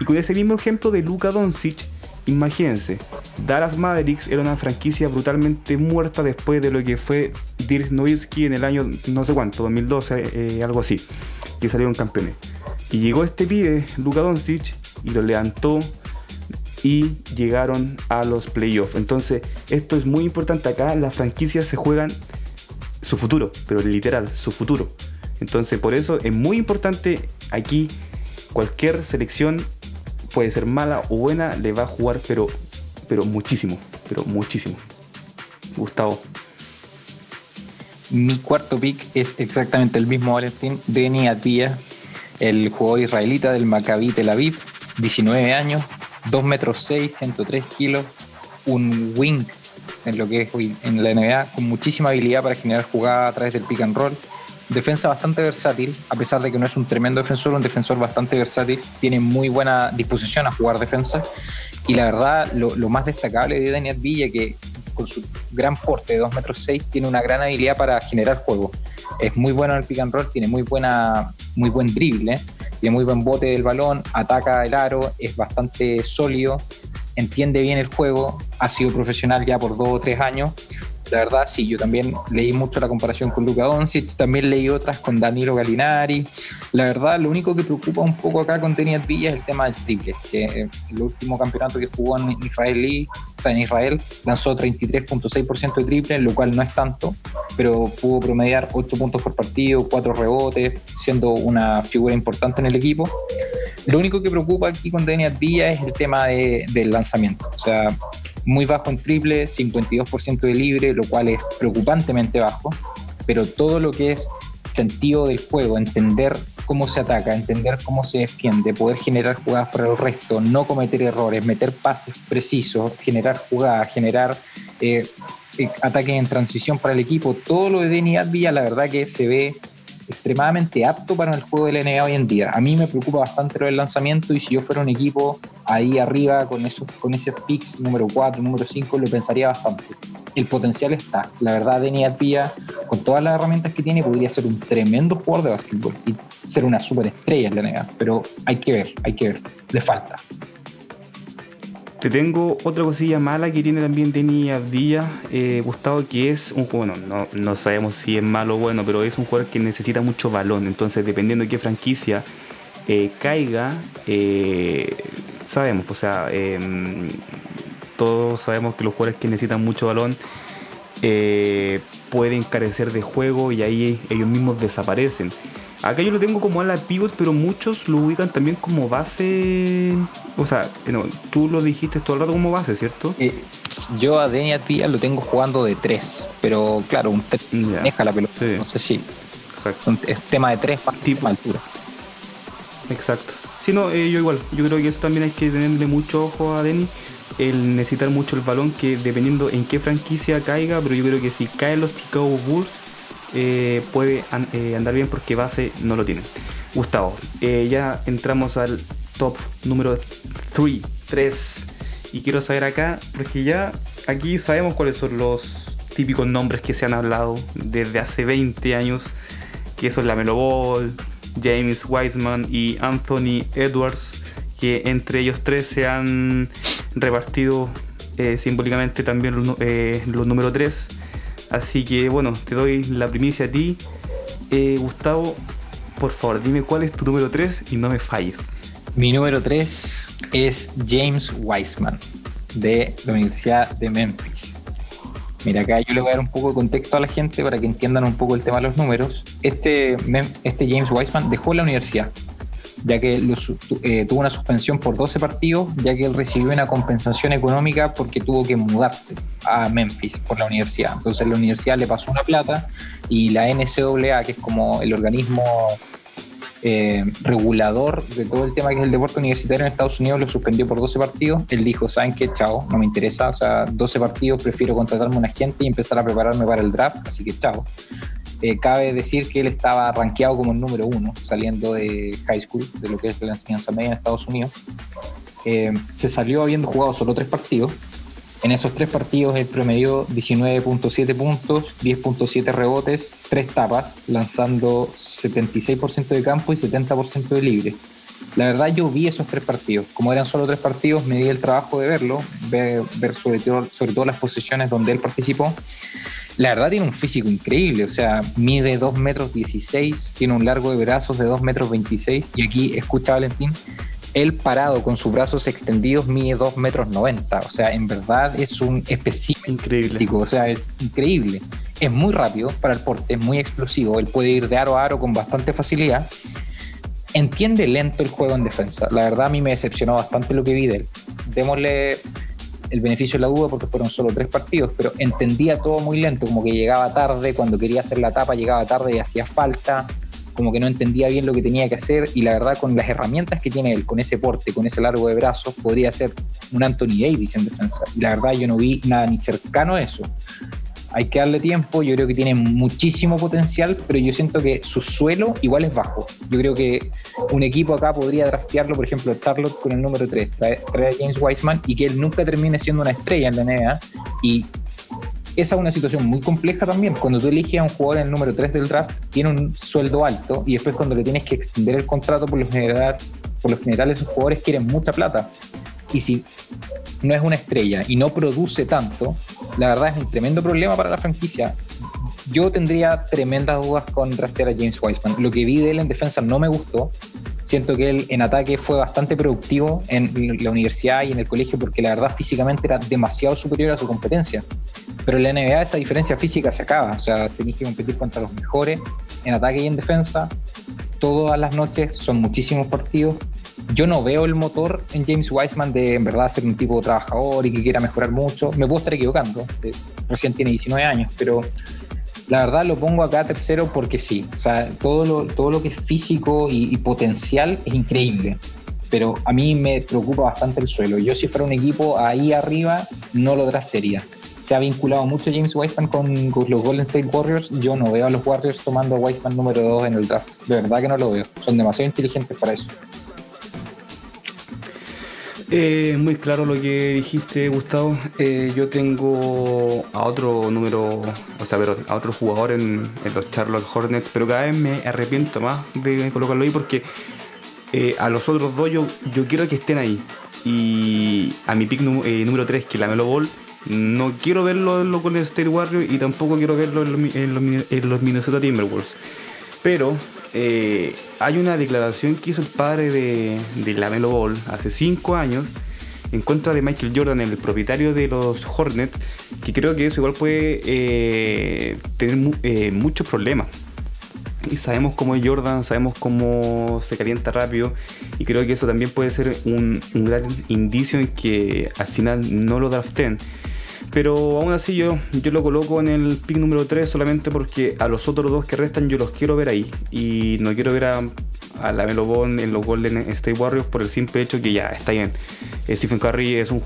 Y con ese mismo ejemplo de Luka Doncic, imagínense, Dallas Mavericks era una franquicia brutalmente muerta después de lo que fue Dirk Nowitzki en el año no sé cuánto, 2012, algo así, que salieron campeones. Y llegó este pibe, Luka Doncic, y lo levantó y llegaron a los playoffs. Entonces, esto es muy importante. Acá las franquicias se juegan su futuro, pero literal, su futuro. Entonces, por eso es muy importante aquí cualquier selección, puede ser mala o buena, le va a jugar, pero, pero muchísimo, pero muchísimo. Gustavo. Mi cuarto pick es exactamente el mismo Valentín, Deni Atia, el jugador israelita del Maccabi Tel Aviv, 19 años, 2 metros 6, 103 kilos, un wing en lo que es en la NBA, con muchísima habilidad para generar jugada a través del pick and roll. Defensa bastante versátil, a pesar de que no es un tremendo defensor, un defensor bastante versátil, tiene muy buena disposición a jugar defensa. Y la verdad, lo, más destacable de Daniel Villa, que con su gran porte de 2 metros 6 tiene una gran habilidad para generar juego. Es muy bueno en el pick and roll, tiene muy, buena, muy buen drible, tiene muy buen bote del balón, ataca el aro, es bastante sólido, entiende bien el juego, ha sido profesional ya por dos o tres años la verdad, sí, yo también leí mucho la comparación con Luca Doncic, también leí otras con Danilo Galinari. La verdad, lo único que preocupa un poco acá con Teniat Villa es el tema del triple, que el último campeonato que jugó en Israel, o sea, en Israel, lanzó 33.6% de triple, lo cual no es tanto, pero pudo promediar 8 puntos por partido, 4 rebotes, siendo una figura importante en el equipo. Lo único que preocupa aquí con Deniat Villa es el tema del lanzamiento. O sea, muy bajo en triple, 52% de libre, lo cual es preocupantemente bajo, pero todo lo que es sentido del juego, entender cómo se ataca, entender cómo se defiende, poder generar jugadas para el resto, no cometer errores, meter pases precisos, generar jugadas, generar eh, eh, ataques en transición para el equipo, todo lo de Denny Advia la verdad que se ve extremadamente apto para el juego de la NBA hoy en día. A mí me preocupa bastante lo del lanzamiento y si yo fuera un equipo ahí arriba con esos, con ese picks número 4, número 5, lo pensaría bastante. El potencial está. La verdad, Denny Atia, con todas las herramientas que tiene, podría ser un tremendo jugador de básquetbol y ser una superestrella en la NBA. Pero hay que ver, hay que ver. Le falta. Te tengo otra cosilla mala que tiene también Denis Abdilla, eh, Gustavo, que es un bueno, no, no sabemos si es malo o bueno, pero es un jugador que necesita mucho balón. Entonces, dependiendo de qué franquicia eh, caiga, eh, sabemos, o sea, em, todos sabemos que los jugadores que necesitan mucho balón pueden carecer de juego y ahí ellos mismos desaparecen. Acá yo lo tengo como ala pivot, pero muchos lo ubican también como base. O sea, tú lo dijiste todo el rato como base, ¿cierto? Eh, yo a Denia Tía lo tengo jugando de 3, pero claro, un 3 deja la pelota. No sé si. Exacto. es tema de 3 tipo altura. Exacto. Sí, no, eh, yo igual. Yo creo que eso también hay que tenerle mucho ojo a Denny. El necesitar mucho el balón, que dependiendo en qué franquicia caiga, pero yo creo que si caen los Chicago Bulls eh, puede eh, andar bien porque base no lo tiene. Gustavo, eh, ya entramos al top número 3, 3. Y quiero saber acá, porque ya aquí sabemos cuáles son los típicos nombres que se han hablado desde hace 20 años, que son la Melo James Wiseman y Anthony Edwards, que entre ellos tres se han repartido simbólicamente también los, los número 3 Así que bueno, te doy la primicia a ti. Eh, Gustavo, por favor, dime cuál es tu número 3 y no me falles. Mi número 3 es James Wiseman, de la Universidad de Memphis. Mira, acá yo le voy a dar un poco de contexto a la gente para que entiendan un poco el tema de los números. Este, este James Wiseman dejó la universidad ya que eh, tuvo una suspensión por 12 partidos, ya que él recibió una compensación económica porque tuvo que mudarse a Memphis por la universidad. Entonces la universidad le pasó una plata y la NCAA, que es como el organismo eh, regulador de todo el tema que es el deporte universitario en Estados Unidos, lo suspendió por 12 partidos. Él dijo, ¿saben qué? Chao, no me interesa. O sea, 12 partidos, prefiero contratarme a un agente y empezar a prepararme para el draft, así que chao. Eh, cabe decir que él estaba rankeado como el número uno, saliendo de high school, de lo que es la enseñanza media en Estados Unidos. Eh, se salió habiendo jugado solo tres partidos En esos tres partidos él promedió 19.7 puntos, 10.7 rebotes, 3 tapas, lanzando 76% de campo y 70% de libre. La verdad yo vi esos tres partidos. Como eran solo tres partidos, me di el trabajo de verlo, ver, sobre, todo, sobre todo las posiciones donde él participó. La verdad tiene un físico increíble, o sea, mide 2 metros 16, tiene un largo de brazos de 2 metros 26 y aquí, escucha Valentín, él parado con sus brazos extendidos mide 2 metros 90, o sea, en verdad es un específico, increíble. o sea, es increíble. Es muy rápido para el porte, es muy explosivo, él puede ir de aro a aro con bastante facilidad entiende lento el juego en defensa. La verdad a mí me decepcionó bastante lo que vi de él. Démosle el beneficio de la duda porque fueron solo tres partidos, pero entendía todo muy lento, como que llegaba tarde, cuando quería hacer la tapa llegaba tarde y hacía falta, como que no entendía bien lo que tenía que hacer y la verdad con las herramientas que tiene él, con ese porte, con ese largo de brazos, podría ser un Anthony Davis en defensa. Y la verdad yo no vi nada ni cercano a eso hay que darle tiempo, yo creo que tiene muchísimo potencial, pero yo siento que su suelo igual es bajo. Yo creo que un equipo acá podría draftearlo, por ejemplo, Charlotte con el número 3, traer, a James Wiseman y que él nunca termine siendo una estrella en la NBA. Y esa es una situación muy compleja también. Cuando tú eliges a un jugador en el número 3 del draft, tiene un sueldo alto y después cuando le tienes que extender el contrato, por lo general, por lo general esos jugadores quieren mucha plata. Y si no es una estrella y no produce tanto, la verdad es un tremendo problema para la franquicia. Yo tendría tremendas dudas con draftear a James Wiseman. Lo que vi de él en defensa no me gustó. Siento que él en ataque fue bastante productivo en la universidad y en el colegio porque la verdad físicamente era demasiado superior a su competencia. Pero en la NBA esa diferencia física se acaba. O sea, tenéis que competir contra los mejores en ataque y en defensa. Todas las noches son muchísimos partidos yo no veo el motor en James Wiseman de en verdad ser un tipo trabajador y que quiera mejorar mucho. Me puedo estar equivocando, recién tiene 19 años, pero la verdad lo pongo acá tercero porque sí. O sea, todo lo, todo lo que es físico y, potencial es increíble. Pero a mí me preocupa bastante el suelo. Yo si fuera un equipo ahí arriba, no lo draftearía. Se ha vinculado mucho James Wiseman con, con, los Golden State Warriors. Yo no veo a los Warriors tomando a Wiseman número 2 en el draft. De verdad que no lo veo. Son demasiado inteligentes para eso. Eh, muy claro lo que dijiste, Gustavo. Eh, yo tengo a otro número, o sea, pero a otro jugador en, los Charlotte Hornets, pero cada vez me arrepiento más de colocarlo ahí porque eh, a los otros dos yo, quiero que estén ahí. Y a mi pick número 3, que es la Melo Ball, no quiero verlo en los Golden State Warriors y tampoco quiero verlo en los Minnesota Timberwolves. Pero eh, hay una declaración que hizo el padre de, la Melo Ball hace 5 años en contra de Michael Jordan, el propietario de los Hornets, que creo que eso igual puede eh, tener eh, muchos problemas. Y sabemos cómo es Jordan, sabemos cómo se calienta rápido y creo que eso también puede ser un, un gran indicio en que al final no lo draften. Pero aún así yo, yo lo coloco en el pick número 3 solamente porque a los otros dos que restan yo los quiero ver ahí. Y no quiero ver a, la Melo Bond en los Golden State Warriors por el simple hecho que ya está bien. Eh, Stephen Curry es un,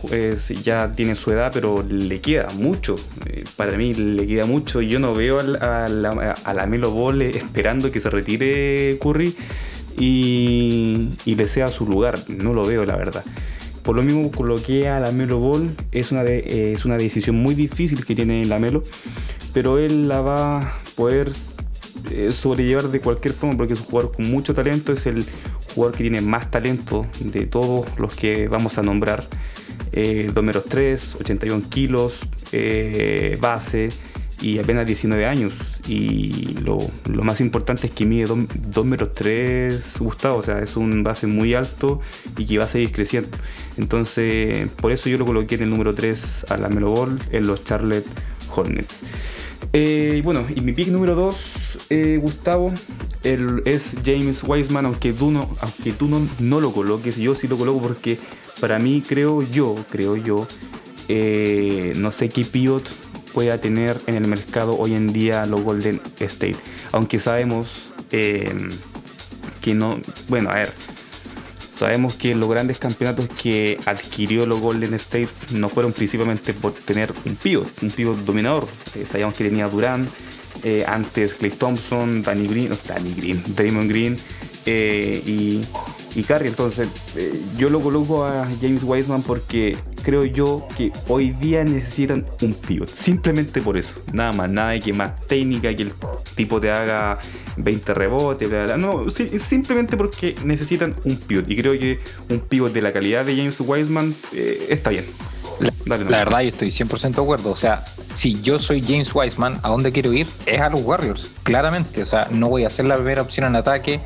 ya tiene su edad, pero le queda mucho. Eh, para mí le queda mucho. Y yo no veo a la, a la, Melo Ball esperando que se retire Curry y, y le sea su lugar. No lo veo, la verdad. Por lo mismo coloqué a la Melo Ball. Es una, de, es una decisión muy difícil que tiene la Melo. Pero él la va a poder eh, sobrellevar de cualquier forma porque es un jugador con mucho talento. Es el jugador que tiene más talento de todos los que vamos a nombrar. Eh, 2 metros 3, 81 kilos, eh, base y apenas 19 años. Y lo, más importante es que mide 2 metros 3 Gustavo, o sea, es un base muy alto y que va a seguir creciendo. Entonces, por eso yo lo coloqué en el número 3 a la Melo Ball en los Charlotte Hornets. Eh, bueno, y mi pick número 2, eh, Gustavo, es James Wiseman, aunque tú, no, aunque tú no, no, lo coloques, yo sí lo coloco porque para mí creo yo, creo yo, eh, no sé qué pivot pueda tener en el mercado hoy en día los Golden State. Aunque sabemos eh, que no, bueno, a ver, sabemos que los grandes campeonatos que adquirió los Golden State no fueron principalmente por tener un pivot, un pivot dominador. Eh, sabíamos que tenía Durant, eh, antes Clay Thompson, Danny Green, no, Danny Green, Damon Green y, Entonces, eh, yo lo coloco a James Wiseman porque creo yo que hoy día necesitan un pivot. Simplemente por eso. Nada más, nada de que más técnica, que el tipo te haga 20 rebotes. No, simplemente porque necesitan un pivot. Y creo que un pivot de la calidad de James Wiseman eh, está bien. La, verdad, yo estoy 100% de acuerdo. O sea, si yo soy James Wiseman, ¿a dónde quiero ir? Es a los Warriors, claramente. O sea, no voy a ser la primera opción en ataque.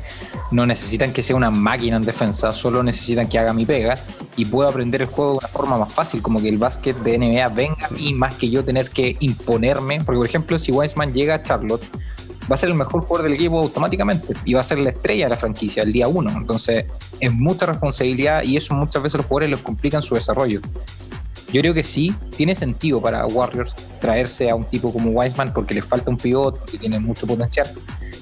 No necesitan que sea una máquina en defensa, solo necesitan que haga mi pega y puedo aprender el juego de una forma más fácil, como que el básquet de NBA venga a mí más que yo tener que imponerme. Porque, por ejemplo, si Wiseman llega a Charlotte, va a ser el mejor jugador del equipo automáticamente y va a ser la estrella de la franquicia el día uno. Entonces, es mucha responsabilidad y eso muchas veces los jugadores les complican su desarrollo. Yo creo que sí, tiene sentido para Warriors traerse a un tipo como Wiseman porque le falta un pivot que tiene mucho potencial.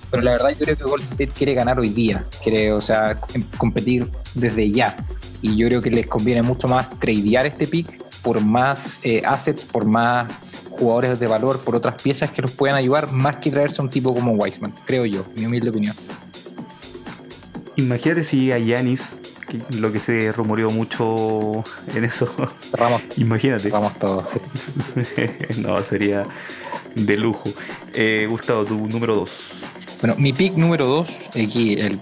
Pero la verdad yo creo que Golden State quiere ganar hoy día, quiere, o sea, em, competir desde ya. Y yo creo que les conviene mucho más tradear este pick por más eh, assets, por más jugadores de valor, por otras piezas que los puedan ayudar, más que traerse a un tipo como Wiseman, creo yo, mi humilde opinión. Imagínate si a Yanis lo que se rumoreó mucho en eso. Imagínate. Vamos todos. [laughs] no, sería de lujo. Eh, Gustavo, tu número 2. Bueno, mi pick número 2, aquí el,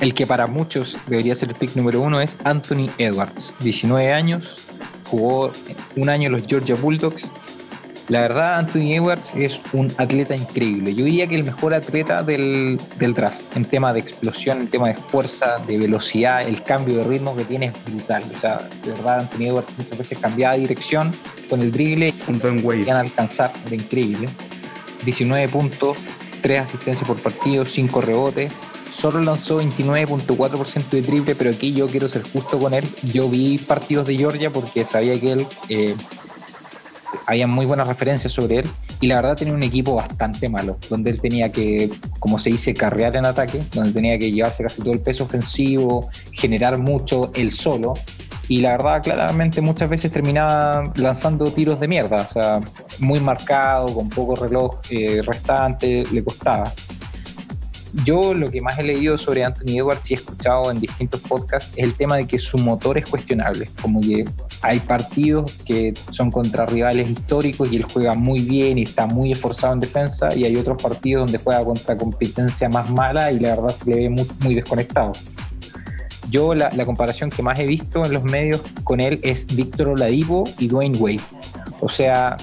el que para muchos debería ser el pick número 1 es Anthony Edwards. 19 años, jugó un año en los Georgia Bulldogs la verdad, Anthony Edwards es un atleta increíble. Yo diría que el mejor atleta del, draft en tema de explosión, en tema de fuerza, de velocidad, el cambio de ritmo que tiene es brutal. O sea, de verdad, Anthony Edwards muchas veces cambiaba de dirección con el drible y a alcanzar, era increíble. 19 puntos, 3 asistencias por partido, 5 rebotes. Solo lanzó 29.4% de triple, pero aquí yo quiero ser justo con él. Yo vi partidos de Georgia porque sabía que él eh, había muy buenas referencias sobre él y la verdad tenía un equipo bastante malo, donde él tenía que, como se dice, carrear en ataque, donde tenía que llevarse casi todo el peso ofensivo, generar mucho él solo y la verdad claramente muchas veces terminaba lanzando tiros de mierda, o sea, muy marcado, con poco reloj eh, restante, le costaba. Yo lo que más he leído sobre Anthony Edwards y he escuchado en distintos podcasts es el tema de que su motor es cuestionable, como que hay partidos que son contra rivales históricos y él juega muy bien y está muy esforzado en defensa y hay otros partidos donde juega contra competencia más mala y la verdad se le ve muy, desconectado. Yo la, comparación que más he visto en los medios con él es Víctor Oladipo y Dwayne Wade. O sea,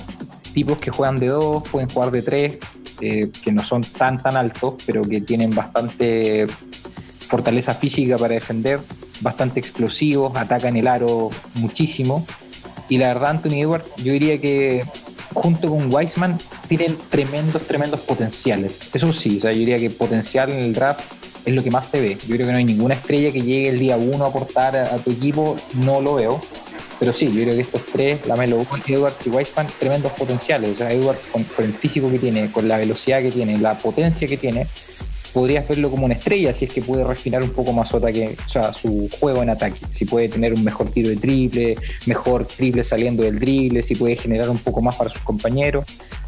tipos que juegan de dos, pueden jugar de tres, eh, que no son tan tan altos, pero que tienen bastante fortaleza física para defender, bastante explosivos, atacan el aro muchísimo. Y la verdad, Anthony Edwards, yo diría que junto con Wiseman tienen tremendos, tremendos potenciales. Eso sí, o sea, yo diría que potencial en el draft es lo que más se ve. Yo creo que no hay ninguna estrella que llegue el día uno a aportar a, tu equipo, no lo veo. Pero sí, yo creo que estos tres, Lamelo Edwards y Wiseman, tremendos potenciales. O sea, Edwards con, con, el físico que tiene, con la velocidad que tiene, la potencia que tiene, podrías verlo como una estrella si es que puede refinar un poco más su ataque, o sea, su juego en ataque. Si puede tener un mejor tiro de triple, mejor triple saliendo del drible, si puede generar un poco más para sus compañeros.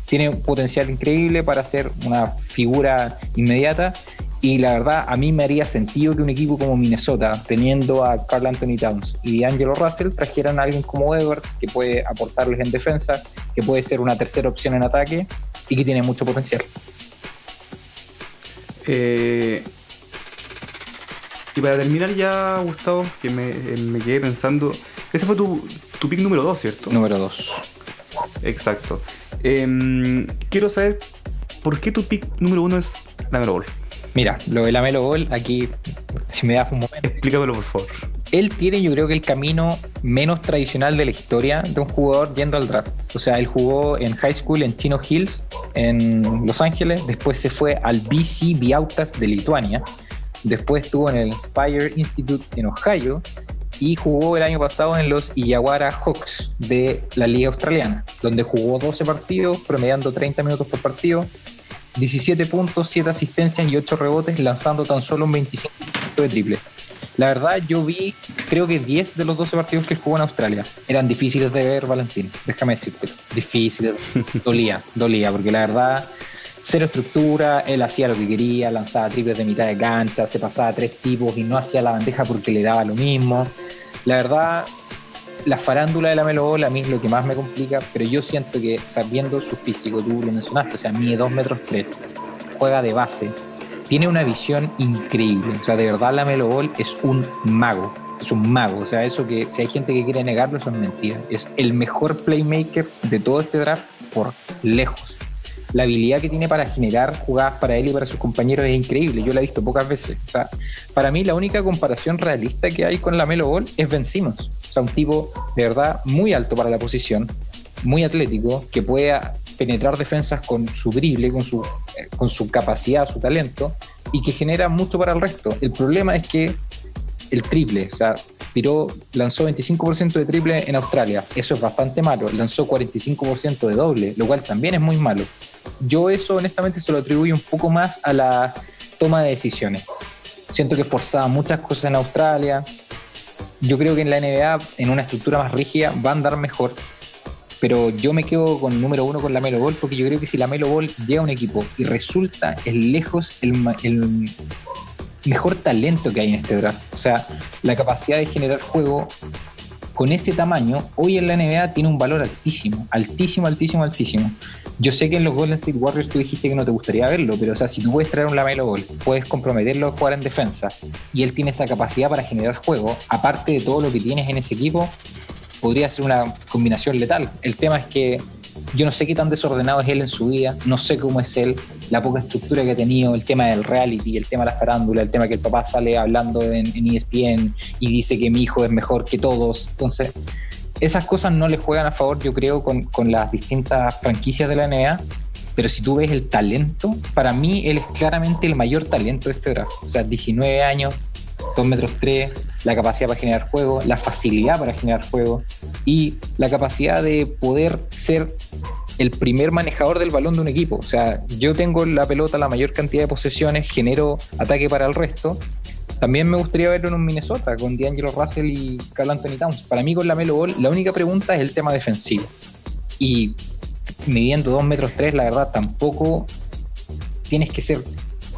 Tiene un potencial increíble para ser una figura inmediata y la verdad, a mí me haría sentido que un equipo como Minnesota, teniendo a Carl Anthony Towns y Angelo Russell, trajeran a alguien como Edwards, que puede aportarles en defensa, que puede ser una tercera opción en ataque y que tiene mucho potencial. Eh, y para terminar ya, Gustavo, que me, eh, quedé pensando, ese fue tu, tu pick número 2, ¿cierto? Número 2. Exacto. Em, quiero saber por qué tu pick número 1 es la Melo Ball. Mira, lo de la Melo Ball, aquí, si me das un momento. Explícamelo, por favor. Él tiene, yo creo que el camino menos tradicional de la historia de un jugador yendo al draft. O sea, él jugó en high school en Chino Hills, en Los Ángeles, después se fue al BC Biautas de Lituania, después estuvo en el Inspire Institute en Ohio y jugó el año pasado en los Illawarra Hawks de la Liga Australiana, donde jugó 12 partidos, promediando 30 minutos por partido, 17 puntos, 7 asistencias y 8 rebotes, lanzando tan solo un 25% de triple. La verdad, yo vi, creo que 10 de los 12 partidos que jugó en Australia. Eran difíciles de ver, Valentín. Déjame decirte. Difíciles. [laughs] dolía, dolía, porque la verdad cero estructura, él hacía lo que quería, lanzaba triples de mitad de cancha, se pasaba a tres tipos y no hacía la bandeja porque le daba lo mismo. La verdad, la farándula de la Melo Ball a mí es lo que más me complica, pero yo siento que, sabiendo su físico, tú lo mencionaste, o sea, mide 2 metros 3, juega de base, tiene una visión increíble, o sea, de verdad la Melo Ball es un mago, es un mago, o sea, eso que si hay gente que quiere negarlo, eso es mentira, es el mejor playmaker de todo este draft por lejos la habilidad que tiene para generar jugadas para él y para sus compañeros es increíble. Yo la he visto pocas veces. O sea, para mí la única comparación realista que hay con la Melo Ball es Ben Simmons. Sea, un tipo de verdad muy alto para la posición, muy atlético, que puede penetrar defensas con su drible, con su, eh, con su capacidad, su talento, y que genera mucho para el resto. El problema es que el triple, o sea, tiró, lanzó 25% de triple en Australia, eso es bastante malo, lanzó 45% de doble, lo cual también es muy malo yo eso honestamente se lo atribuyo un poco más a la toma de decisiones. Siento que forzaba muchas cosas en Australia. Yo creo que en la NBA, en una estructura más rígida, va a andar mejor. Pero yo me quedo con número uno con la Melo Ball, porque yo creo que si la Melo Ball llega a un equipo y resulta es lejos el, el mejor talento que hay en este draft. O sea, la capacidad de generar juego con ese tamaño, hoy en la NBA tiene un valor altísimo, altísimo, altísimo, altísimo. Yo sé que en los Golden State Warriors tú dijiste que no te gustaría verlo, pero o sea, si tú puedes traer un Lamelo Ball, puedes comprometerlo a jugar en defensa y él tiene esa capacidad para generar juego, aparte de todo lo que tienes en ese equipo, podría ser una combinación letal. El tema es que yo no sé qué tan desordenado es él en su vida, no sé cómo es él, la poca estructura que ha tenido, el tema del reality, el tema de la farándula, el tema que el papá sale hablando en, en ESPN y dice que mi hijo es mejor que todos. Entonces, esas cosas no le juegan a favor, yo creo, con, con, las distintas franquicias de la NBA. Pero si tú ves el talento, para mí él es claramente el mayor talento de este draft. O sea, 19 años, 2 metros 3, la capacidad para generar juego, la facilidad para generar juego y la capacidad de poder ser el primer manejador del balón de un equipo. O sea, yo tengo la pelota la mayor cantidad de posesiones, genero ataque para el resto también me gustaría verlo en un Minnesota con D'Angelo Russell y Carl Anthony Towns. Para mí con la Melo Ball, la única pregunta es el tema defensivo. Y midiendo 2 metros 3, la verdad, tampoco tienes que ser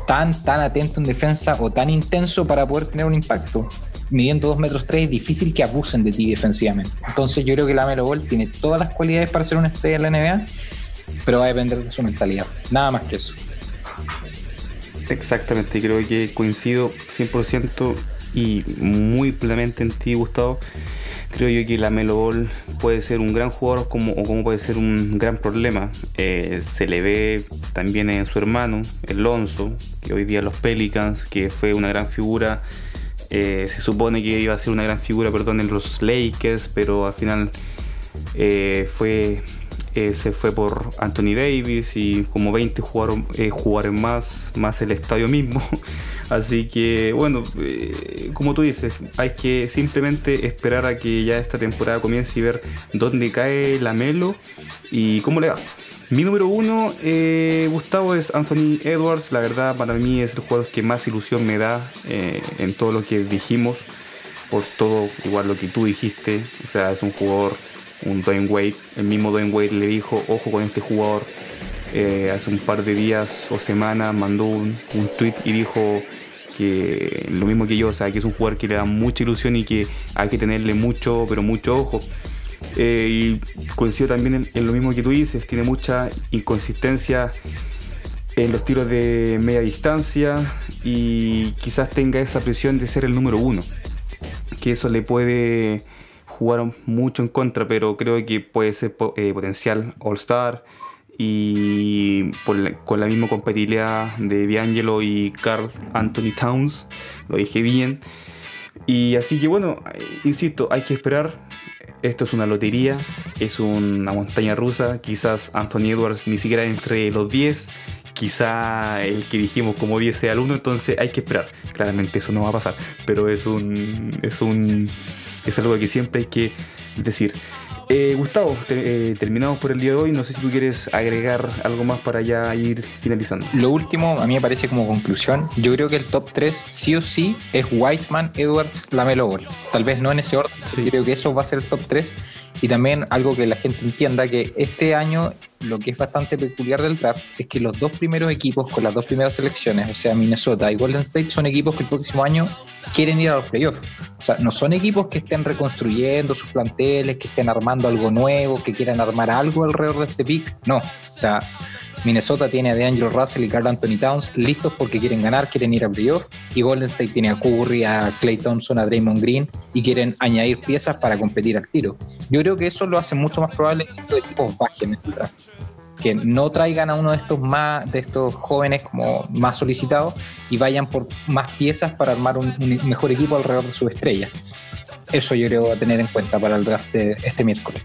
tan, tan atento en defensa o tan intenso para poder tener un impacto. Midiendo 2 metros 3 es difícil que abusen de ti defensivamente. Entonces yo creo que la Melo Ball tiene todas las cualidades para ser una estrella en la NBA, pero va a depender de su mentalidad. Nada más que eso. Exactamente, creo que coincido 100% y muy plenamente en ti, Gustavo. Creo yo que la Melo Ball puede ser un gran jugador como, o puede ser un gran problema. Eh, se le ve también en su hermano, Alonso, que hoy día los Pelicans, que fue una gran figura. Eh, se supone que iba a ser una gran figura, perdón, en los Lakers, pero al final eh, fue se fue por Anthony Davis y como 20 jugaron, eh, jugaron más, más el estadio mismo. [laughs] Así que bueno, eh, como tú dices, hay que simplemente esperar a que ya esta temporada comience y ver dónde cae la Melo y cómo le va. Mi número uno, eh, Gustavo, es Anthony Edwards. La verdad, para mí es el jugador que más ilusión me da en todo lo que dijimos, por todo igual lo que tú dijiste. O sea, es un jugador un Dwayne Wade. El mismo Dwayne Wade le dijo, ojo con este jugador. Eh, hace un par de días o semanas mandó un, un tweet y dijo que lo mismo que yo, o sea, que es un jugador que le da mucha ilusión y que hay que tenerle mucho, pero mucho ojo. Eh, y coincido también en, lo mismo que tú dices, tiene mucha inconsistencia en los tiros de media distancia y quizás tenga esa presión de ser el número uno, que eso le puede jugaron mucho en contra, pero creo que puede ser eh, potencial All-Star y con la misma compatibilidad de D'Angelo y Carl Anthony Towns, lo dije bien. Y así que bueno, insisto, hay que esperar. Esto es una lotería, es una montaña rusa. Quizás Anthony Edwards ni siquiera entre los 10, quizá el que dijimos como 10 sea el 1, entonces hay que esperar. Claramente eso no va a pasar, pero es un. Es un es algo que siempre hay que decir. Eh, Gustavo, eh, terminamos por el día de hoy. No sé si tú quieres agregar algo más para ya ir finalizando. Lo último, a mí me parece como conclusión. Yo creo que el top 3 sí o sí es Wiseman, Edwards, Lamelo Ball. Tal vez no en ese orden, creo que eso va a ser el top 3. Y también algo que la gente entienda, que este año lo que es bastante peculiar del draft es que los dos primeros equipos con las dos primeras selecciones, o sea, Minnesota y Golden State, son equipos que el próximo año quieren ir a los playoffs. O sea, no son equipos que estén reconstruyendo sus planteles, que estén armando algo nuevo, que quieran armar algo alrededor de este pick. No. O sea, Minnesota tiene a DeAngelo Russell y Carl Anthony Towns listos porque quieren ganar, quieren ir a playoff. Y Golden State tiene a Curry, a Clay Thompson, a Draymond Green y quieren añadir piezas para competir al tiro. Yo creo que eso lo hace mucho más probable que estos equipos bajen este draft. Que no traigan a uno de estos más de estos jóvenes como más solicitados y vayan por más piezas para armar un, mejor equipo alrededor de su estrella. Eso yo creo a tener en cuenta para el draft de este miércoles.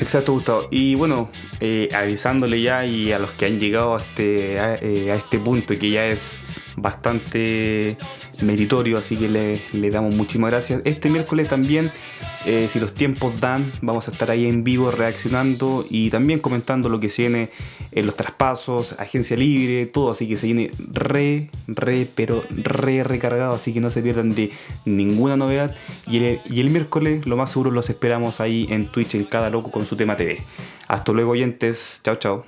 Exacto, Gustavo. Y bueno, eh, avisándole ya y a los que han llegado a este, a, eh, este punto y que ya es bastante meritorio, así que le, damos muchísimas gracias. Este miércoles también, eh, si los tiempos dan, vamos a estar ahí en vivo reaccionando y también comentando lo que se viene en los traspasos, agencia libre, todo, así que se viene re, re, pero re recargado, así que no se pierdan de ninguna novedad. Y el, y el miércoles, lo más seguro, los esperamos ahí en Twitch, en cada loco con su tema TV. Hasta luego, oyentes. Chao, chao.